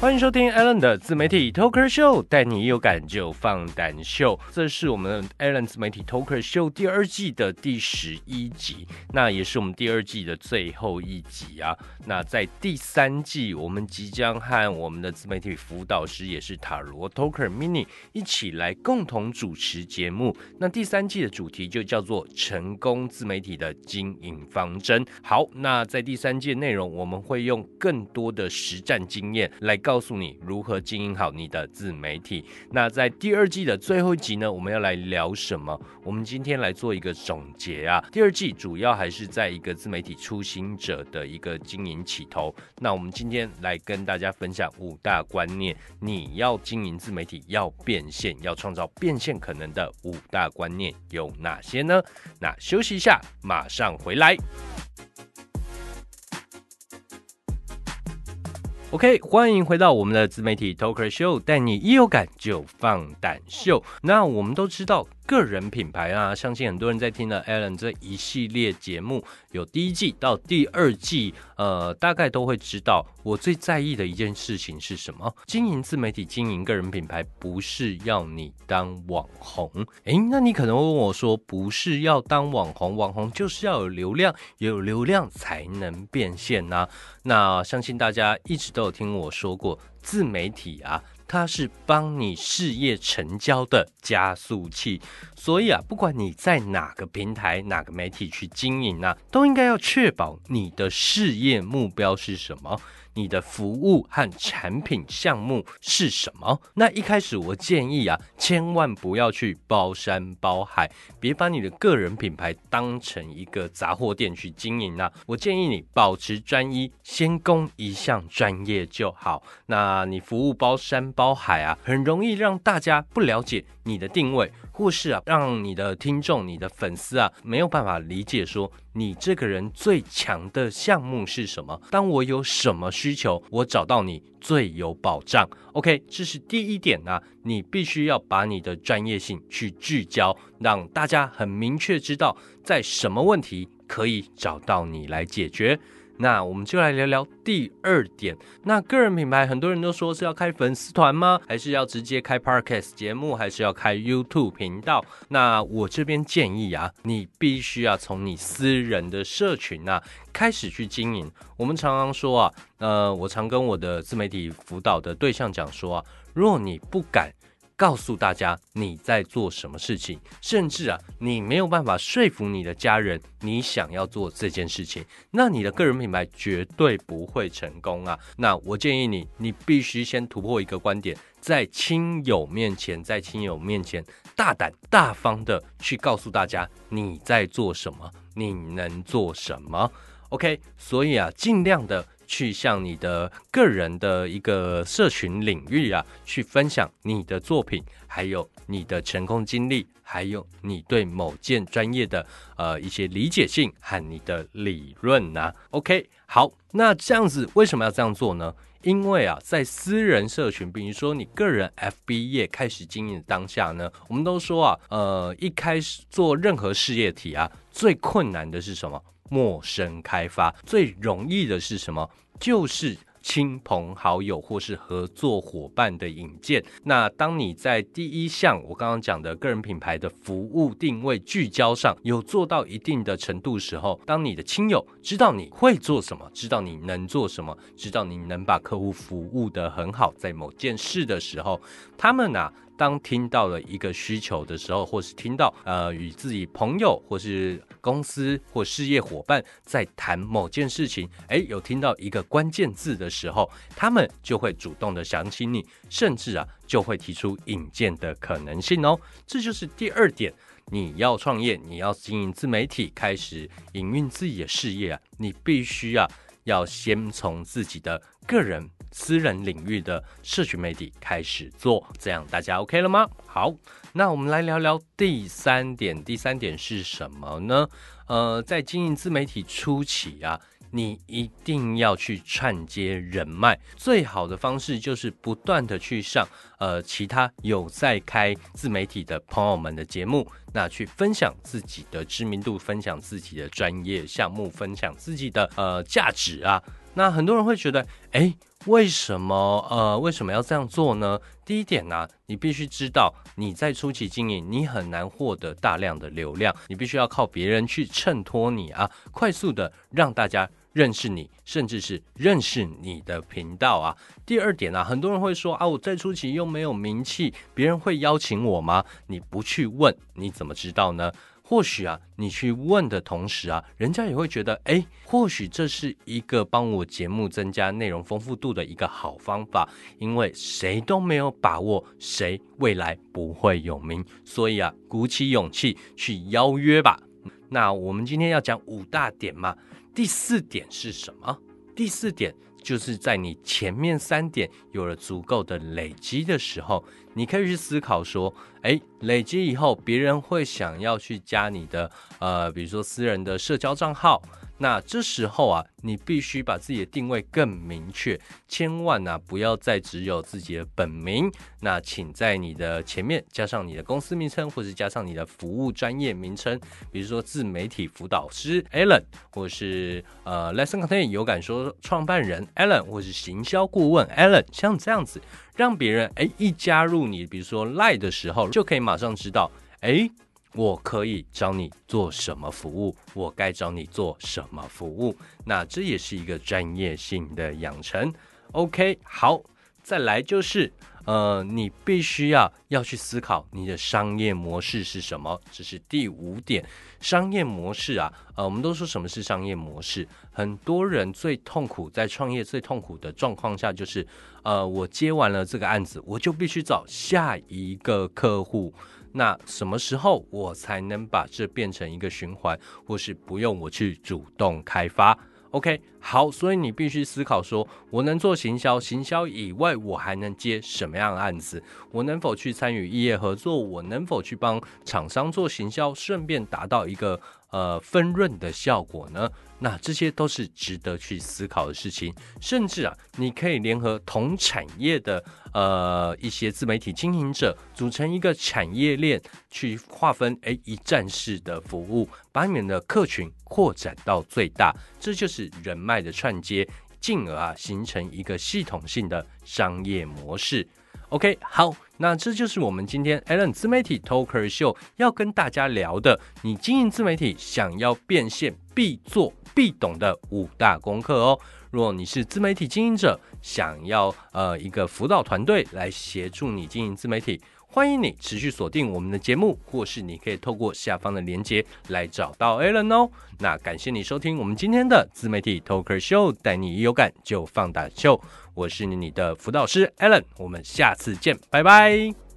欢迎收听 Alan 的自媒体 Talker Show，带你有感就放胆秀。这是我们 Alan 自媒体 Talker Show 第二季的第十一集，那也是我们第二季的最后一集啊。那在第三季，我们即将和我们的自媒体辅导师，也是塔罗 Talker Mini 一起来共同主持节目。那第三季的主题就叫做成功自媒体的经营方针。好，那在第三季的内容，我们会用更多的实战经验来告告诉你如何经营好你的自媒体。那在第二季的最后一集呢，我们要来聊什么？我们今天来做一个总结啊。第二季主要还是在一个自媒体初心者的一个经营起头。那我们今天来跟大家分享五大观念，你要经营自媒体要变现，要创造变现可能的五大观念有哪些呢？那休息一下，马上回来。OK，欢迎回到我们的自媒体 Talker Show，带你一有感就放胆秀。那我们都知道。个人品牌啊，相信很多人在听了 Alan 这一系列节目，有第一季到第二季，呃，大概都会知道我最在意的一件事情是什么。经营自媒体、经营个人品牌，不是要你当网红。诶，那你可能会问我说，不是要当网红，网红就是要有流量，有流量才能变现呐。那相信大家一直都有听我说过，自媒体啊。它是帮你事业成交的加速器，所以啊，不管你在哪个平台、哪个媒体去经营啊，都应该要确保你的事业目标是什么。你的服务和产品项目是什么？那一开始我建议啊，千万不要去包山包海，别把你的个人品牌当成一个杂货店去经营啊。我建议你保持专一，先攻一项专业就好。那你服务包山包海啊，很容易让大家不了解你的定位。或是啊，让你的听众、你的粉丝啊，没有办法理解说你这个人最强的项目是什么。当我有什么需求，我找到你最有保障。OK，这是第一点呢，你必须要把你的专业性去聚焦，让大家很明确知道在什么问题可以找到你来解决。那我们就来聊聊第二点。那个人品牌，很多人都说是要开粉丝团吗？还是要直接开 podcast 节目？还是要开 YouTube 频道？那我这边建议啊，你必须要从你私人的社群啊开始去经营。我们常常说啊，呃，我常跟我的自媒体辅导的对象讲说啊，若你不敢。告诉大家你在做什么事情，甚至啊，你没有办法说服你的家人你想要做这件事情，那你的个人品牌绝对不会成功啊。那我建议你，你必须先突破一个观点，在亲友面前，在亲友面前大胆大方的去告诉大家你在做什么，你能做什么。OK，所以啊，尽量的。去向你的个人的一个社群领域啊，去分享你的作品，还有你的成功经历，还有你对某件专业的呃一些理解性和你的理论呐。OK，好，那这样子为什么要这样做呢？因为啊，在私人社群，比如说你个人 FB 页开始经营的当下呢，我们都说啊，呃，一开始做任何事业体啊，最困难的是什么？陌生开发最容易的是什么？就是亲朋好友或是合作伙伴的引荐。那当你在第一项我刚刚讲的个人品牌的服务定位聚焦上有做到一定的程度时候，当你的亲友知道你会做什么，知道你能做什么，知道你能把客户服务的很好，在某件事的时候，他们呢？当听到了一个需求的时候，或是听到呃与自己朋友或是公司或事业伙伴在谈某件事情，哎，有听到一个关键字的时候，他们就会主动的想起你，甚至啊就会提出引荐的可能性哦。这就是第二点，你要创业，你要经营自媒体，开始营运自己的事业啊，你必须啊要先从自己的个人。私人领域的社群媒体开始做，这样大家 OK 了吗？好，那我们来聊聊第三点。第三点是什么呢？呃，在经营自媒体初期啊，你一定要去串接人脉。最好的方式就是不断的去上呃其他有在开自媒体的朋友们的节目，那去分享自己的知名度，分享自己的专业项目，分享自己的呃价值啊。那很多人会觉得，哎。为什么？呃，为什么要这样做呢？第一点呢，你必须知道你在初期经营，你很难获得大量的流量，你必须要靠别人去衬托你啊，快速的让大家。认识你，甚至是认识你的频道啊。第二点啊，很多人会说啊，我在初期又没有名气，别人会邀请我吗？你不去问，你怎么知道呢？或许啊，你去问的同时啊，人家也会觉得，哎，或许这是一个帮我节目增加内容丰富度的一个好方法。因为谁都没有把握谁未来不会有名，所以啊，鼓起勇气去邀约吧。那我们今天要讲五大点嘛。第四点是什么？第四点就是在你前面三点有了足够的累积的时候，你可以去思考说：，哎，累积以后，别人会想要去加你的，呃，比如说私人的社交账号。那这时候啊，你必须把自己的定位更明确，千万呢不要再只有自己的本名。那请在你的前面加上你的公司名称，或是加上你的服务专业名称，比如说自媒体辅导师 Alan，或是呃 Lesson Content 有感说创办人 Alan，或是行销顾问 Alan，像这样子，让别人哎一加入你，比如说 Line 的时候，就可以马上知道哎。我可以找你做什么服务？我该找你做什么服务？那这也是一个专业性的养成。OK，好，再来就是，呃，你必须要要去思考你的商业模式是什么。这是第五点，商业模式啊，呃，我们都说什么是商业模式？很多人最痛苦在创业最痛苦的状况下，就是，呃，我接完了这个案子，我就必须找下一个客户。那什么时候我才能把这变成一个循环，或是不用我去主动开发？OK，好，所以你必须思考说，我能做行销，行销以外我还能接什么样的案子？我能否去参与异业合作？我能否去帮厂商做行销，顺便达到一个呃分润的效果呢？那这些都是值得去思考的事情，甚至啊，你可以联合同产业的呃一些自媒体经营者，组成一个产业链，去划分哎一站式的服务，把你们的客群扩展到最大，这就是人脉的串接，进而啊形成一个系统性的商业模式。OK，好，那这就是我们今天 Alan 自媒体 Talker 秀要跟大家聊的，你经营自媒体想要变现必做。必懂的五大功课哦。若你是自媒体经营者，想要呃一个辅导团队来协助你经营自媒体，欢迎你持续锁定我们的节目，或是你可以透过下方的链接来找到 Alan 哦。那感谢你收听我们今天的自媒体 Talker Show，带你一有感就放大秀。我是你的辅导师 Alan，我们下次见，拜拜。